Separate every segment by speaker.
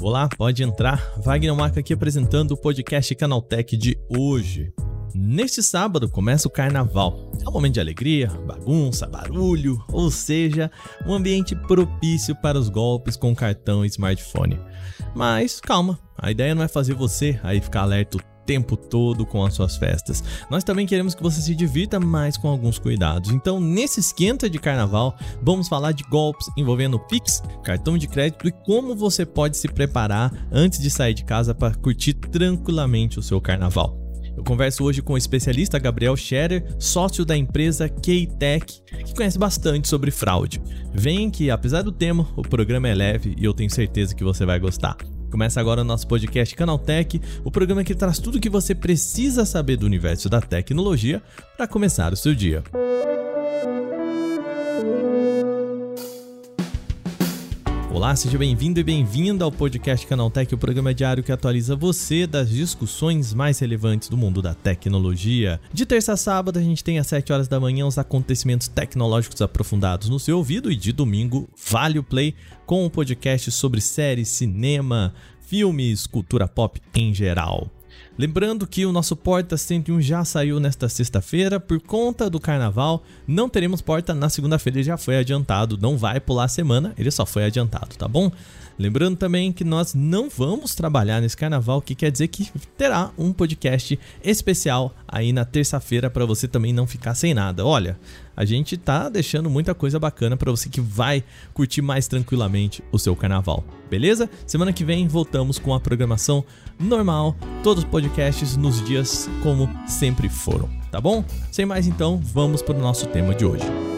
Speaker 1: Olá, pode entrar. Wagner Marca aqui apresentando o podcast Canaltech de hoje. Neste sábado começa o carnaval. É um momento de alegria, bagunça, barulho, ou seja, um ambiente propício para os golpes com cartão e smartphone. Mas calma, a ideia não é fazer você aí ficar alerta o tempo todo com as suas festas. Nós também queremos que você se divirta mais com alguns cuidados. Então, nesse esquenta de carnaval, vamos falar de golpes envolvendo Pix, cartão de crédito e como você pode se preparar antes de sair de casa para curtir tranquilamente o seu carnaval. Eu converso hoje com o especialista Gabriel Scherer, sócio da empresa K-Tech, que conhece bastante sobre fraude. Vem que, apesar do tema, o programa é leve e eu tenho certeza que você vai gostar. Começa agora o nosso podcast Canaltech, o programa que traz tudo o que você precisa saber do universo da tecnologia para começar o seu dia. Olá, seja bem-vindo e bem-vinda ao podcast Canaltech, o programa diário que atualiza você das discussões mais relevantes do mundo da tecnologia. De terça a sábado, a gente tem às 7 horas da manhã os acontecimentos tecnológicos aprofundados no seu ouvido e de domingo, vale o play com um podcast sobre séries, cinema, filmes, cultura pop em geral. Lembrando que o nosso Porta 101 já saiu nesta sexta-feira por conta do carnaval. Não teremos porta na segunda-feira, já foi adiantado, não vai pular a semana, ele só foi adiantado, tá bom? Lembrando também que nós não vamos trabalhar nesse carnaval, que quer dizer que terá um podcast especial aí na terça-feira para você também não ficar sem nada. Olha, a gente tá deixando muita coisa bacana para você que vai curtir mais tranquilamente o seu carnaval. Beleza? Semana que vem voltamos com a programação normal, todos os podcasts nos dias como sempre foram, tá bom? Sem mais então, vamos para o nosso tema de hoje.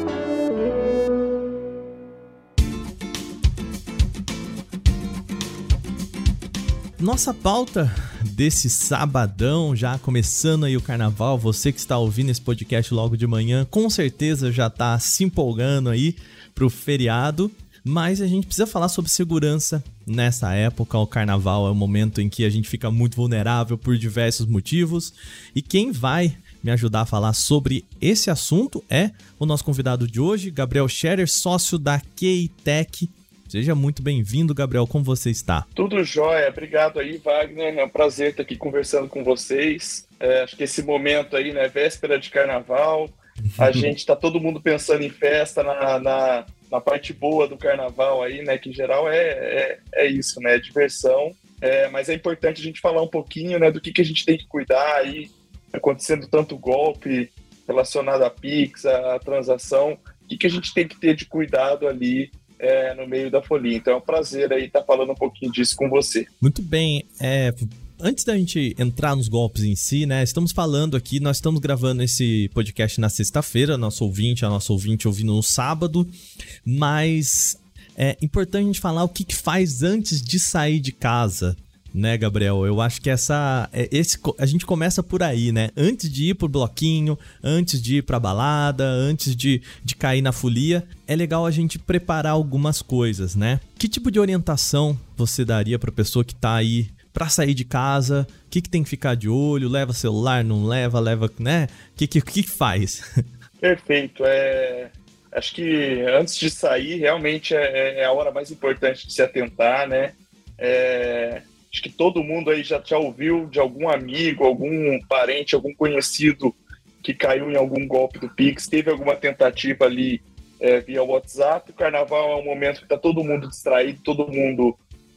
Speaker 1: Nossa pauta desse sabadão, já começando aí o carnaval, você que está ouvindo esse podcast logo de manhã, com certeza já está se empolgando aí pro feriado, mas a gente precisa falar sobre segurança nessa época. O carnaval é o momento em que a gente fica muito vulnerável por diversos motivos, e quem vai me ajudar a falar sobre esse assunto é o nosso convidado de hoje, Gabriel Scherer, sócio da Keitech Seja muito bem-vindo, Gabriel. Como você está?
Speaker 2: Tudo jóia. Obrigado aí, Wagner. É um prazer estar aqui conversando com vocês. É, acho que esse momento aí, né, véspera de carnaval, a gente está todo mundo pensando em festa, na, na, na, parte boa do carnaval aí, né, que em geral é, é, é isso, né, diversão. É, mas é importante a gente falar um pouquinho, né, do que, que a gente tem que cuidar aí, acontecendo tanto golpe relacionado a Pix, a transação, o que, que a gente tem que ter de cuidado ali é, no meio da folia. Então é um prazer aí estar falando um pouquinho disso com você.
Speaker 1: Muito bem. É, antes da gente entrar nos golpes em si, né? Estamos falando aqui, nós estamos gravando esse podcast na sexta-feira, nosso ouvinte, a nossa ouvinte ouvindo no sábado, mas é importante a gente falar o que, que faz antes de sair de casa né, Gabriel? Eu acho que essa é, esse a gente começa por aí, né? Antes de ir pro bloquinho, antes de ir pra balada, antes de, de cair na folia, é legal a gente preparar algumas coisas, né? Que tipo de orientação você daria para pessoa que tá aí para sair de casa? O que, que tem que ficar de olho? Leva celular, não leva, leva, né? O que, que, que faz?
Speaker 2: Perfeito. É, acho que antes de sair, realmente é, é a hora mais importante de se atentar, né? É, Acho que todo mundo aí já, já ouviu de algum amigo, algum parente, algum conhecido que caiu em algum golpe do Pix, teve alguma tentativa ali é, via WhatsApp. O carnaval é um momento que está todo mundo distraído, todo mundo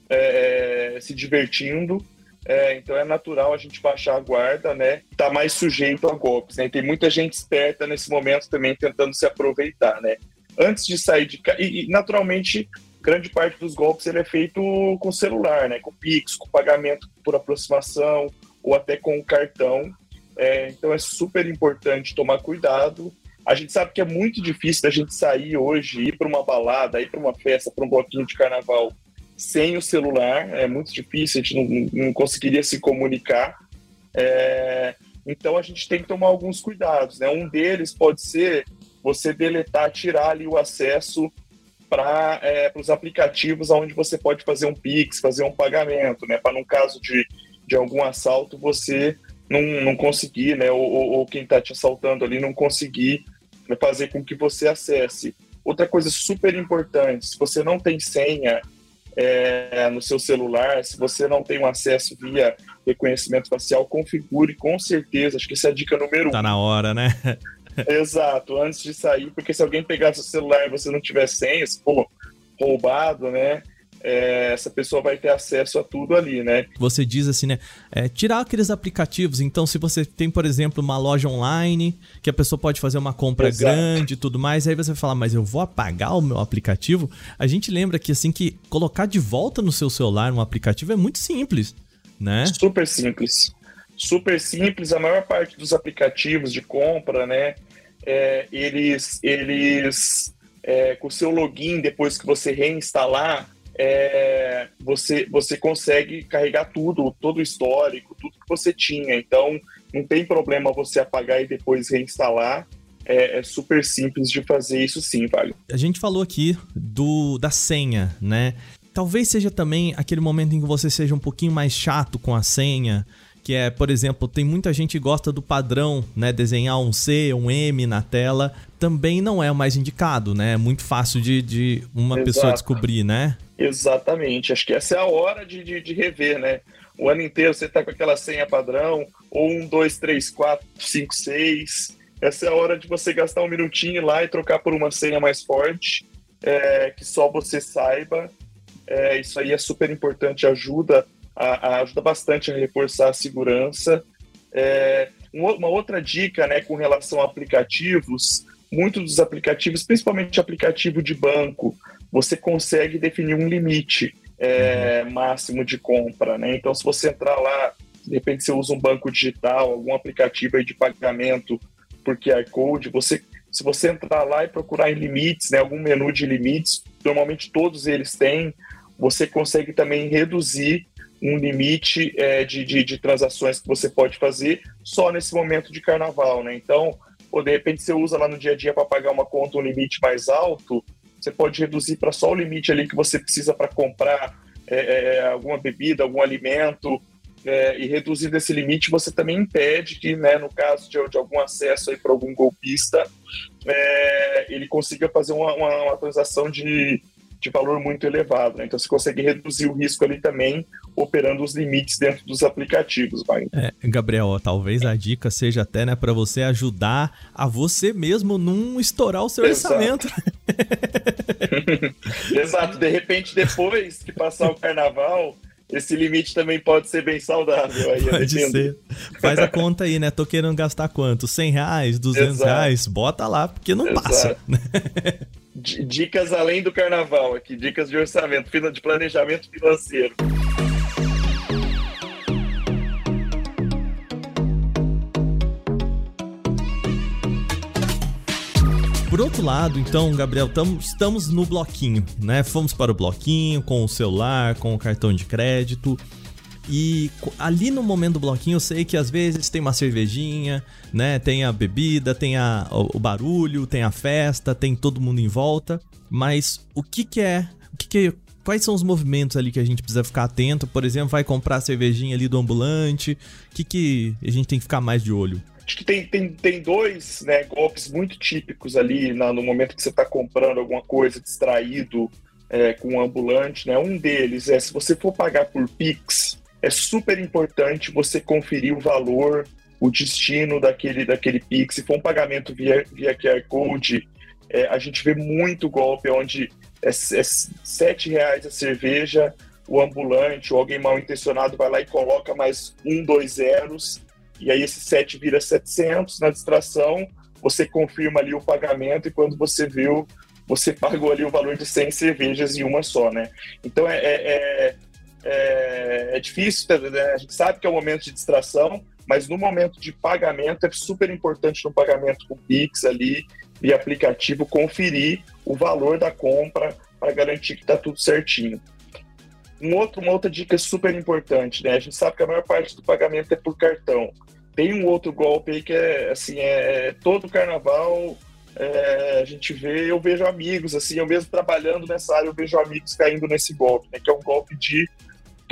Speaker 2: é, se divertindo. É, então é natural a gente baixar a guarda, né? Tá mais sujeito a golpes, né? Tem muita gente esperta nesse momento também tentando se aproveitar, né? Antes de sair de casa, e, e naturalmente grande parte dos golpes ele é feito com celular, né? Com Pix, com pagamento por aproximação ou até com cartão. É, então é super importante tomar cuidado. A gente sabe que é muito difícil da gente sair hoje, ir para uma balada, ir para uma festa, para um bloquinho de carnaval sem o celular. É muito difícil, a gente não, não conseguiria se comunicar. É, então a gente tem que tomar alguns cuidados. Né? Um deles pode ser você deletar, tirar ali o acesso para é, os aplicativos onde você pode fazer um Pix, fazer um pagamento, né? Para no caso de, de algum assalto você não, não conseguir, né? Ou, ou quem está te assaltando ali não conseguir vai fazer com que você acesse. Outra coisa super importante, se você não tem senha é, no seu celular, se você não tem um acesso via reconhecimento facial, configure com certeza. Acho que essa é a dica número
Speaker 1: tá
Speaker 2: um.
Speaker 1: Tá na hora, né?
Speaker 2: Exato, antes de sair, porque se alguém pegar seu celular e você não tiver senha, se for roubado, né? É, essa pessoa vai ter acesso a tudo ali, né?
Speaker 1: Você diz assim, né? É, tirar aqueles aplicativos. Então, se você tem, por exemplo, uma loja online, que a pessoa pode fazer uma compra Exato. grande e tudo mais, aí você fala, mas eu vou apagar o meu aplicativo. A gente lembra que assim que colocar de volta no seu celular um aplicativo é muito simples, né?
Speaker 2: Super simples. Super simples. A maior parte dos aplicativos de compra, né? É, eles, eles é, com o seu login, depois que você reinstalar, é, você, você consegue carregar tudo, todo o histórico, tudo que você tinha. Então, não tem problema você apagar e depois reinstalar. É, é, super simples de fazer isso sim, vale.
Speaker 1: A gente falou aqui do da senha, né? Talvez seja também aquele momento em que você seja um pouquinho mais chato com a senha, que é, por exemplo, tem muita gente que gosta do padrão, né, desenhar um C, um M na tela, também não é o mais indicado, né? É muito fácil de, de uma Exato. pessoa descobrir, né?
Speaker 2: Exatamente. Acho que essa é a hora de, de, de rever, né? O ano inteiro você está com aquela senha padrão, ou um, dois, três, quatro, cinco, seis. Essa é a hora de você gastar um minutinho lá e trocar por uma senha mais forte, é, que só você saiba. É, isso aí é super importante, ajuda a, a ajuda bastante a reforçar a segurança. É, uma outra dica né, com relação a aplicativos, muitos dos aplicativos, principalmente aplicativo de banco, você consegue definir um limite é, uhum. máximo de compra. Né? Então, se você entrar lá, de repente você usa um banco digital, algum aplicativo aí de pagamento por QR Code, você, se você entrar lá e procurar em limites, né, algum menu de limites, normalmente todos eles têm, você consegue também reduzir um limite é, de, de, de, transações que você pode fazer só nesse momento de carnaval, né? Então, ou de repente você usa lá no dia a dia para pagar uma conta um limite mais alto, você pode reduzir para só o limite ali que você precisa para comprar é, é, alguma bebida, algum alimento, é, e reduzindo esse limite, você também impede que, né, no caso de, de algum acesso para algum golpista, é, ele consiga fazer uma, uma, uma transação de, de valor muito elevado. Né? Então você consegue reduzir o risco ali também, operando os limites dentro dos aplicativos. Vai.
Speaker 1: É, Gabriel, talvez a dica seja até né, para você ajudar a você mesmo não estourar o seu Exato. orçamento.
Speaker 2: Exato. De repente, depois que passar o carnaval, esse limite também pode ser bem saudável. Aí,
Speaker 1: pode ser. Faz a conta aí, né? Tô querendo gastar quanto? 100 reais, 200 Exato. reais? Bota lá, porque não Exato. passa.
Speaker 2: Dicas além do carnaval aqui, dicas de orçamento, de planejamento financeiro.
Speaker 1: Por outro lado, então, Gabriel, tamo, estamos no bloquinho, né? Fomos para o bloquinho com o celular, com o cartão de crédito. E ali no momento do bloquinho eu sei que às vezes tem uma cervejinha, né? Tem a bebida, tem a, o, barulho, tem a festa, tem todo mundo em volta. Mas o que, que é? O que, que quais são os movimentos ali que a gente precisa ficar atento? Por exemplo, vai comprar a cervejinha ali do ambulante. O que, que a gente tem que ficar mais de olho?
Speaker 2: Acho que tem, tem, tem dois né, golpes muito típicos ali na, no momento que você está comprando alguma coisa distraído é, com um ambulante. Né? Um deles é se você for pagar por Pix, é super importante você conferir o valor, o destino daquele, daquele Pix. Se for um pagamento via, via QR Code, é, a gente vê muito golpe onde é, é 7 reais a cerveja, o ambulante ou alguém mal intencionado vai lá e coloca mais um, dois zeros e aí esse 7 vira 700 na distração, você confirma ali o pagamento e quando você viu, você pagou ali o valor de 100 cervejas em uma só, né? Então é, é, é, é difícil, né? a gente sabe que é um momento de distração, mas no momento de pagamento é super importante no pagamento com Pix ali e aplicativo conferir o valor da compra para garantir que está tudo certinho. Um outro, uma outra dica super importante, né? A gente sabe que a maior parte do pagamento é por cartão. Tem um outro golpe aí que é assim, é, é todo carnaval é, a gente vê, eu vejo amigos, assim, eu mesmo trabalhando nessa área, eu vejo amigos caindo nesse golpe, né? Que é um golpe de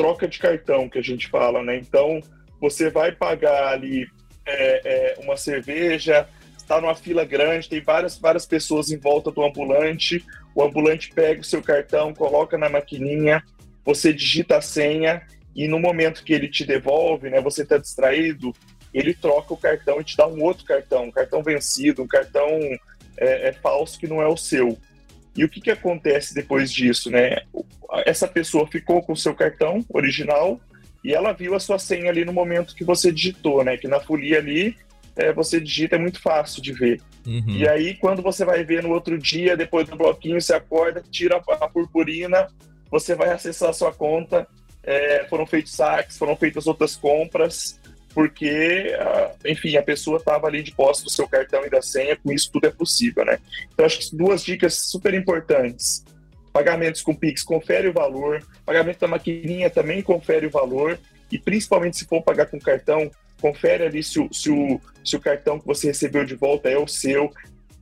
Speaker 2: troca de cartão que a gente fala, né? Então você vai pagar ali é, é uma cerveja, tá numa fila grande, tem várias, várias pessoas em volta do ambulante, o ambulante pega o seu cartão, coloca na maquininha, você digita a senha e no momento que ele te devolve, né, você está distraído, ele troca o cartão e te dá um outro cartão, um cartão vencido, um cartão é, é falso que não é o seu. E o que, que acontece depois disso, né? Essa pessoa ficou com o seu cartão original e ela viu a sua senha ali no momento que você digitou, né? Que na folia ali é, você digita, é muito fácil de ver. Uhum. E aí, quando você vai ver no outro dia, depois do bloquinho, você acorda, tira a purpurina, você vai acessar a sua conta, é, foram feitos saques, foram feitas outras compras, porque, ah, enfim, a pessoa estava ali de posse do seu cartão e da senha, com isso tudo é possível, né? Então, acho que duas dicas super importantes. Pagamentos com Pix, confere o valor. Pagamento da maquininha também confere o valor. E principalmente se for pagar com cartão, confere ali se o, se o, se o cartão que você recebeu de volta é o seu.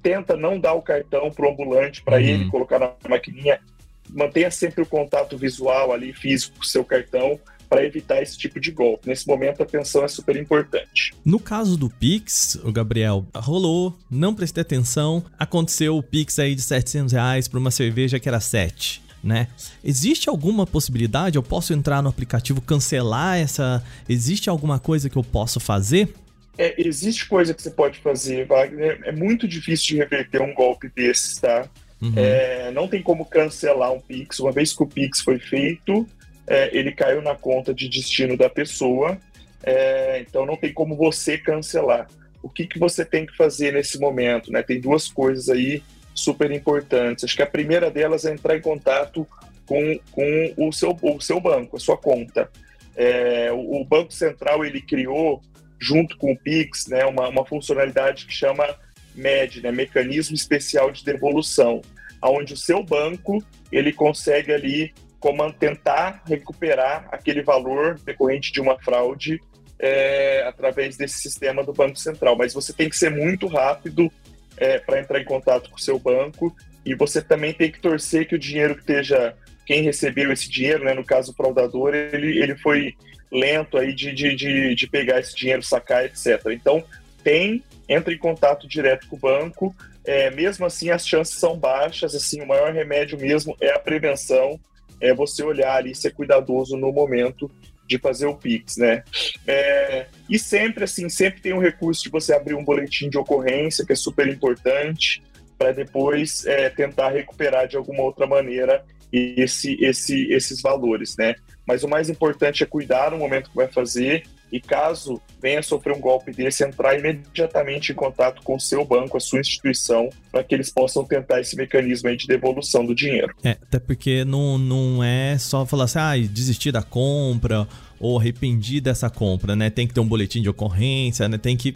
Speaker 2: Tenta não dar o cartão para o ambulante, para uhum. ele colocar na maquininha. Mantenha sempre o contato visual ali, físico, com o seu cartão, para evitar esse tipo de golpe. Nesse momento, a atenção é super importante.
Speaker 1: No caso do Pix, o Gabriel, rolou, não prestei atenção, aconteceu o Pix aí de 700 reais para uma cerveja que era 7. Né? Existe alguma possibilidade? Eu posso entrar no aplicativo, cancelar essa. Existe alguma coisa que eu posso fazer?
Speaker 2: É, existe coisa que você pode fazer, Wagner. É muito difícil de reverter um golpe desses, tá? Uhum. É, não tem como cancelar um Pix. Uma vez que o Pix foi feito, é, ele caiu na conta de destino da pessoa, é, então não tem como você cancelar. O que, que você tem que fazer nesse momento? Né? Tem duas coisas aí super importantes. Acho que a primeira delas é entrar em contato com, com o, seu, o seu banco, a sua conta. É, o, o, Banco Central ele criou, junto com o Pix, né, uma, uma funcionalidade que chama MED, né, Mecanismo Especial de Devolução, onde o seu banco ele consegue ali como tentar recuperar aquele valor decorrente de uma fraude é, através desse sistema do Banco Central. Mas você tem que ser muito rápido é, para entrar em contato com o seu banco e você também tem que torcer que o dinheiro que esteja quem recebeu esse dinheiro, né, no caso o fraudador, ele, ele foi lento aí de, de, de, de pegar esse dinheiro, sacar, etc. Então, tem, entra em contato direto com o banco, é, mesmo assim as chances são baixas, assim, o maior remédio mesmo é a prevenção, é você olhar ali, ser cuidadoso no momento de fazer o Pix, né? É, e sempre, assim, sempre tem um recurso de você abrir um boletim de ocorrência, que é super importante, para depois é, tentar recuperar de alguma outra maneira esse, esse, esses valores, né? Mas o mais importante é cuidar no momento que vai fazer e caso venha sofrer um golpe desse, entrar imediatamente em contato com o seu banco, a sua instituição, para que eles possam tentar esse mecanismo de devolução do dinheiro.
Speaker 1: É, até porque não, não é só falar assim, ah, desistir da compra ou arrependi dessa compra, né? Tem que ter um boletim de ocorrência, né? Tem que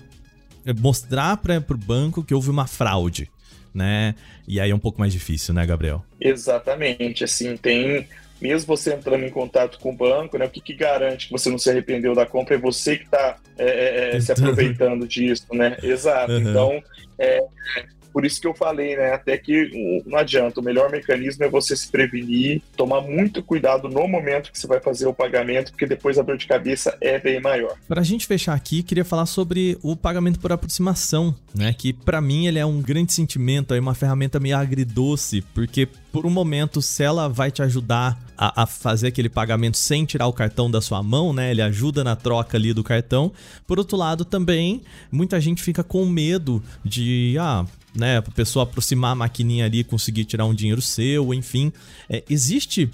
Speaker 1: mostrar para o banco que houve uma fraude. Né? E aí é um pouco mais difícil, né, Gabriel?
Speaker 2: Exatamente. Assim, tem mesmo você entrando em contato com o banco, né, o que, que garante que você não se arrependeu da compra é você que está é, é, é se aproveitando disso, né? Exato. Uhum. Então, é, por isso que eu falei, né? Até que não adianta. O melhor mecanismo é você se prevenir, tomar muito cuidado no momento que você vai fazer o pagamento, porque depois a dor de cabeça é bem maior.
Speaker 1: Para a gente fechar aqui, queria falar sobre o pagamento por aproximação, né? Que para mim ele é um grande sentimento, é uma ferramenta meio agridoce, porque por um momento, se ela vai te ajudar a, a, fazer aquele pagamento sem tirar o cartão da sua mão, né? Ele ajuda na troca ali do cartão. Por outro lado, também, muita gente fica com medo de, ah, né, a pessoa aproximar a maquininha ali e conseguir tirar um dinheiro seu, enfim. É, existe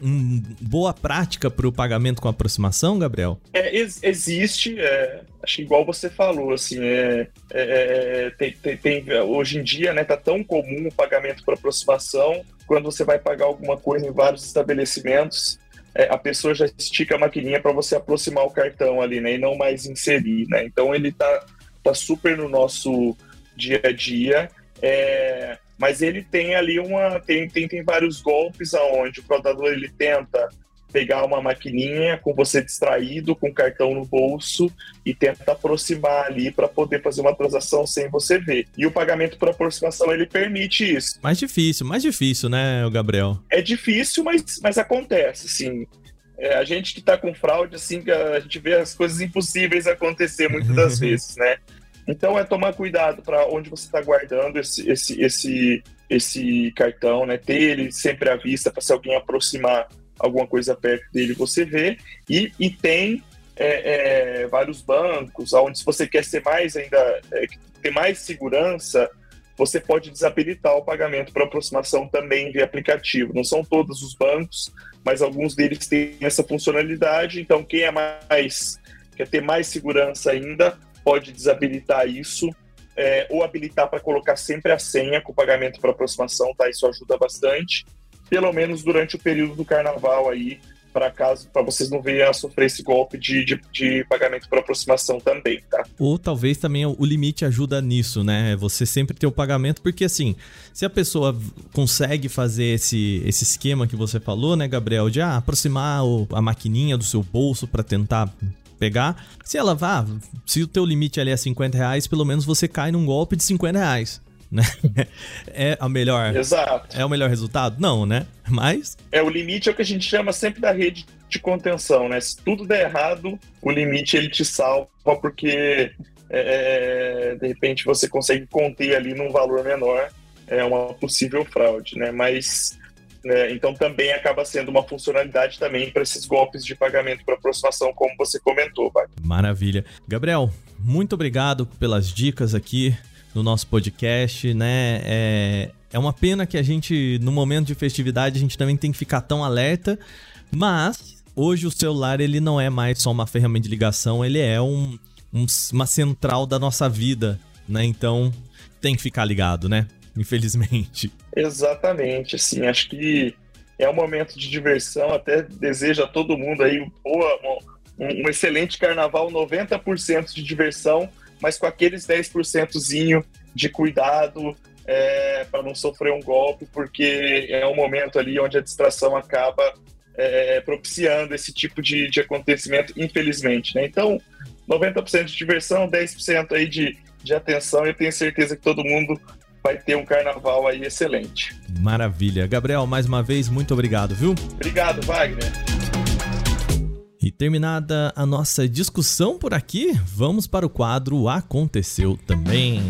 Speaker 1: uma boa prática para o pagamento com aproximação, Gabriel?
Speaker 2: É, ex existe, é, acho igual você falou, assim, é, é, é tem, tem, tem, hoje em dia, né, tá tão comum o pagamento por aproximação, quando você vai pagar alguma coisa em vários estabelecimentos, é, a pessoa já estica a maquininha para você aproximar o cartão ali, né, e não mais inserir, né, então ele tá, tá super no nosso dia a dia. É, mas ele tem ali uma tem, tem, tem vários golpes aonde o fraudador ele tenta pegar uma maquininha com você distraído com o cartão no bolso e tenta aproximar ali para poder fazer uma transação sem você ver. E o pagamento por aproximação ele permite isso.
Speaker 1: Mais difícil, mais difícil, né, Gabriel?
Speaker 2: É difícil, mas, mas acontece, sim. É, a gente que está com fraude, assim, a gente vê as coisas impossíveis acontecer muitas das vezes, né? Então é tomar cuidado para onde você está guardando esse, esse, esse, esse cartão, né? Ter ele sempre à vista para se alguém aproximar alguma coisa perto dele, você vê. E, e tem é, é, vários bancos, onde se você quer ser mais ainda, é, ter mais segurança, você pode desabilitar o pagamento por aproximação também via aplicativo. Não são todos os bancos, mas alguns deles têm essa funcionalidade. Então, quem é mais quer ter mais segurança ainda, pode desabilitar isso é, ou habilitar para colocar sempre a senha com pagamento por aproximação, tá? Isso ajuda bastante, pelo menos durante o período do carnaval aí, para caso para vocês não venham a sofrer esse golpe de, de, de, pagamento por aproximação também, tá?
Speaker 1: Ou talvez também o limite ajuda nisso, né? Você sempre ter o pagamento, porque assim, se a pessoa consegue fazer esse, esse esquema que você falou, né, Gabriel, de ah, aproximar a maquininha do seu bolso para tentar pegar, se ela vá, se o teu limite ali é 50 reais, pelo menos você cai num golpe de 50 reais né? É a melhor.
Speaker 2: Exato.
Speaker 1: É o melhor resultado? Não, né? Mas.
Speaker 2: É, o limite é o que a gente chama sempre da rede de contenção, né? Se tudo der errado, o limite ele te salva, porque é, é de repente você consegue conter ali num valor menor é uma possível fraude, né? Mas. Né então também acaba sendo uma funcionalidade também para esses golpes de pagamento por aproximação, como você comentou, Wagner.
Speaker 1: Maravilha. Gabriel, muito obrigado pelas dicas aqui no nosso podcast, né? É, é uma pena que a gente, no momento de festividade, a gente também tem que ficar tão alerta, mas hoje o celular ele não é mais só uma ferramenta de ligação, ele é um, um, uma central da nossa vida, né? Então tem que ficar ligado, né? Infelizmente.
Speaker 2: Exatamente, assim, acho que é um momento de diversão, até desejo a todo mundo aí boa, um, um excelente carnaval, 90% de diversão, mas com aqueles 10%zinho de cuidado é, para não sofrer um golpe, porque é um momento ali onde a distração acaba é, propiciando esse tipo de, de acontecimento, infelizmente. Né? Então, 90% de diversão, 10% aí de, de atenção, eu tenho certeza que todo mundo vai ter um carnaval aí excelente.
Speaker 1: Maravilha. Gabriel, mais uma vez, muito obrigado, viu?
Speaker 2: Obrigado, Wagner.
Speaker 1: E terminada a nossa discussão por aqui, vamos para o quadro Aconteceu Também.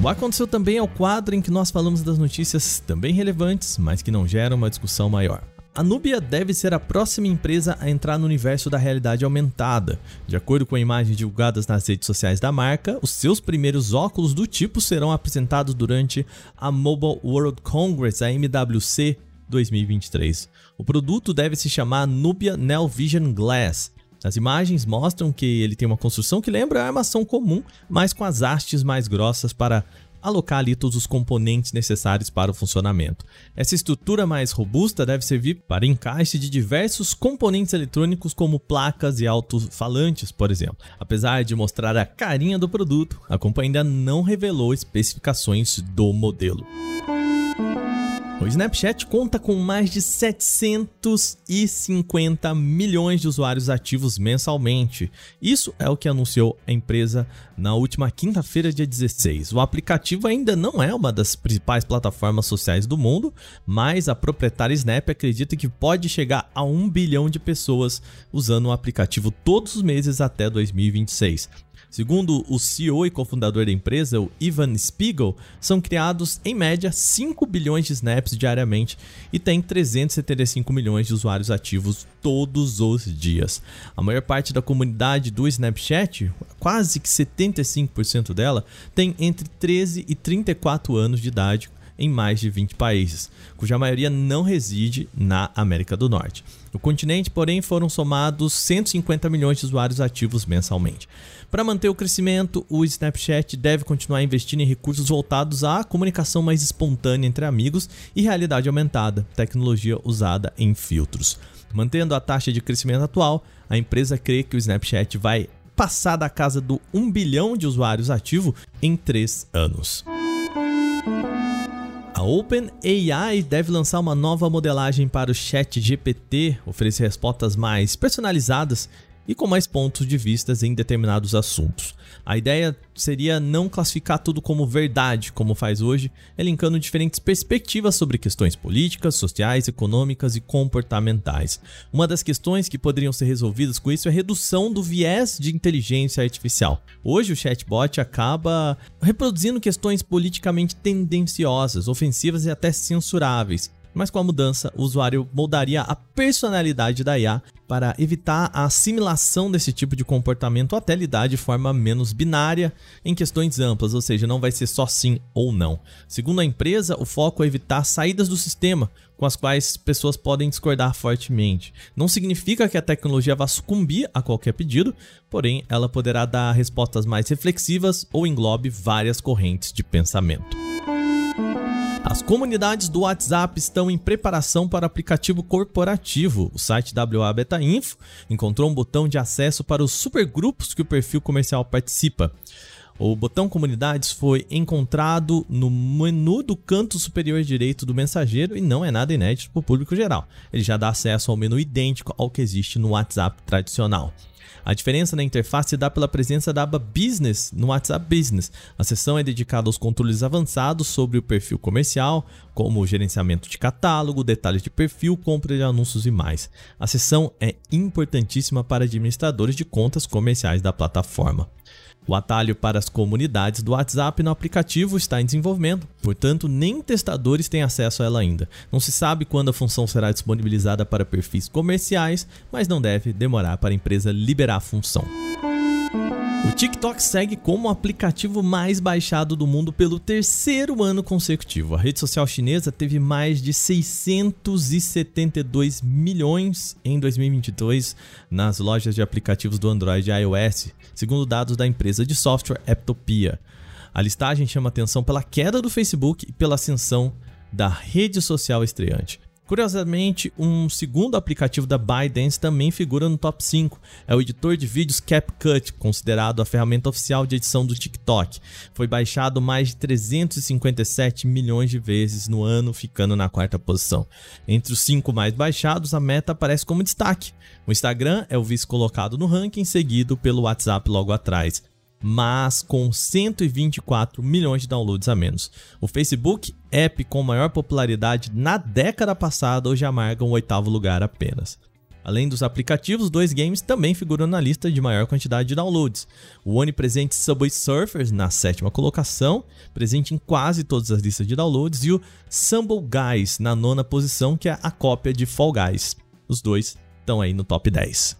Speaker 1: O Aconteceu Também é o quadro em que nós falamos das notícias também relevantes, mas que não geram uma discussão maior. A Nubia deve ser a próxima empresa a entrar no universo da realidade aumentada. De acordo com imagens divulgadas nas redes sociais da marca, os seus primeiros óculos do tipo serão apresentados durante a Mobile World Congress, a MWC 2023. O produto deve se chamar Nubia Neo Vision Glass. As imagens mostram que ele tem uma construção que lembra a armação comum, mas com as hastes mais grossas para alocar ali todos os componentes necessários para o funcionamento. Essa estrutura mais robusta deve servir para encaixe de diversos componentes eletrônicos como placas e alto-falantes, por exemplo. Apesar de mostrar a carinha do produto, a companhia ainda não revelou especificações do modelo. O Snapchat conta com mais de 750 milhões de usuários ativos mensalmente. Isso é o que anunciou a empresa na última quinta-feira, dia 16. O aplicativo ainda não é uma das principais plataformas sociais do mundo, mas a proprietária Snap acredita que pode chegar a um bilhão de pessoas usando o aplicativo todos os meses até 2026. Segundo o CEO e cofundador da empresa, o Ivan Spiegel, são criados em média 5 bilhões de snaps diariamente e tem 375 milhões de usuários ativos todos os dias. A maior parte da comunidade do Snapchat, quase que 75% dela, tem entre 13 e 34 anos de idade em mais de 20 países, cuja maioria não reside na América do Norte. No continente, porém, foram somados 150 milhões de usuários ativos mensalmente. Para manter o crescimento, o Snapchat deve continuar investindo em recursos voltados à comunicação mais espontânea entre amigos e realidade aumentada, tecnologia usada em filtros. Mantendo a taxa de crescimento atual, a empresa crê que o Snapchat vai passar da casa do 1 bilhão de usuários ativos em 3 anos. OpenAI deve lançar uma nova modelagem para o Chat GPT, oferecer respostas mais personalizadas e com mais pontos de vistas em determinados assuntos. A ideia seria não classificar tudo como verdade, como faz hoje, elencando diferentes perspectivas sobre questões políticas, sociais, econômicas e comportamentais. Uma das questões que poderiam ser resolvidas com isso é a redução do viés de inteligência artificial. Hoje o chatbot acaba reproduzindo questões politicamente tendenciosas, ofensivas e até censuráveis mas com a mudança, o usuário moldaria a personalidade da IA para evitar a assimilação desse tipo de comportamento até lidar de forma menos binária em questões amplas, ou seja, não vai ser só sim ou não. Segundo a empresa, o foco é evitar saídas do sistema com as quais pessoas podem discordar fortemente. Não significa que a tecnologia vá sucumbir a qualquer pedido, porém ela poderá dar respostas mais reflexivas ou englobe várias correntes de pensamento. As comunidades do WhatsApp estão em preparação para o aplicativo corporativo. O site WA Beta Info encontrou um botão de acesso para os supergrupos que o perfil comercial participa. O botão Comunidades foi encontrado no menu do canto superior direito do mensageiro e não é nada inédito para o público geral. Ele já dá acesso ao menu idêntico ao que existe no WhatsApp tradicional. A diferença na interface se dá pela presença da aba Business no WhatsApp Business. A seção é dedicada aos controles avançados sobre o perfil comercial, como o gerenciamento de catálogo, detalhes de perfil, compra de anúncios e mais. A seção é importantíssima para administradores de contas comerciais da plataforma. O atalho para as comunidades do WhatsApp no aplicativo está em desenvolvimento, portanto, nem testadores têm acesso a ela ainda. Não se sabe quando a função será disponibilizada para perfis comerciais, mas não deve demorar para a empresa liberar a função. O TikTok segue como o aplicativo mais baixado do mundo pelo terceiro ano consecutivo. A rede social chinesa teve mais de 672 milhões em 2022 nas lojas de aplicativos do Android e iOS, segundo dados da empresa de software Apptopia. A listagem chama atenção pela queda do Facebook e pela ascensão da rede social estreante. Curiosamente, um segundo aplicativo da ByteDance também figura no top 5. É o editor de vídeos CapCut, considerado a ferramenta oficial de edição do TikTok. Foi baixado mais de 357 milhões de vezes no ano, ficando na quarta posição. Entre os cinco mais baixados, a Meta aparece como destaque. O Instagram é o vice colocado no ranking, seguido pelo WhatsApp logo atrás mas com 124 milhões de downloads a menos. O Facebook, app com maior popularidade na década passada, hoje amarga um oitavo lugar apenas. Além dos aplicativos, dois games também figuram na lista de maior quantidade de downloads. O onipresente Subway Surfers, na sétima colocação, presente em quase todas as listas de downloads, e o Stumble Guys, na nona posição, que é a cópia de Fall Guys. Os dois estão aí no top 10.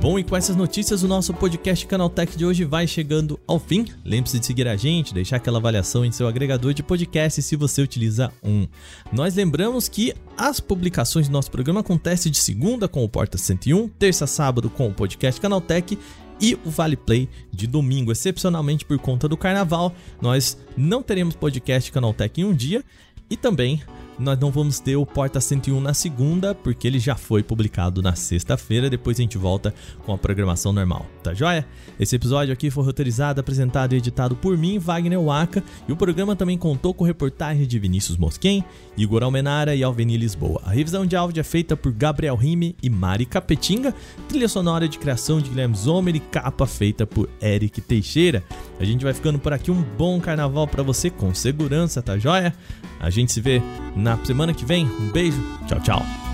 Speaker 1: Bom, e com essas notícias, o nosso podcast Canaltech de hoje vai chegando ao fim. Lembre-se de seguir a gente, deixar aquela avaliação em seu agregador de podcast se você utiliza um. Nós lembramos que as publicações do nosso programa acontecem de segunda com o Porta 101, terça sábado com o podcast Canaltech e o Vale Play de domingo. Excepcionalmente por conta do carnaval, nós não teremos podcast Canaltech em um dia e também nós não vamos ter o Porta 101 na segunda, porque ele já foi publicado na sexta-feira. Depois a gente volta com a programação normal, tá joia? Esse episódio aqui foi roteirizado, apresentado e editado por mim, Wagner Waka, e o programa também contou com reportagem de Vinícius Mosquen, Igor Almenara e Alveni Lisboa. A revisão de áudio é feita por Gabriel Rime e Mari Capetinga, trilha sonora de criação de Guilherme Zomer e capa feita por Eric Teixeira. A gente vai ficando por aqui, um bom carnaval para você com segurança, tá joia? A gente se vê na semana que vem. Um beijo, tchau, tchau.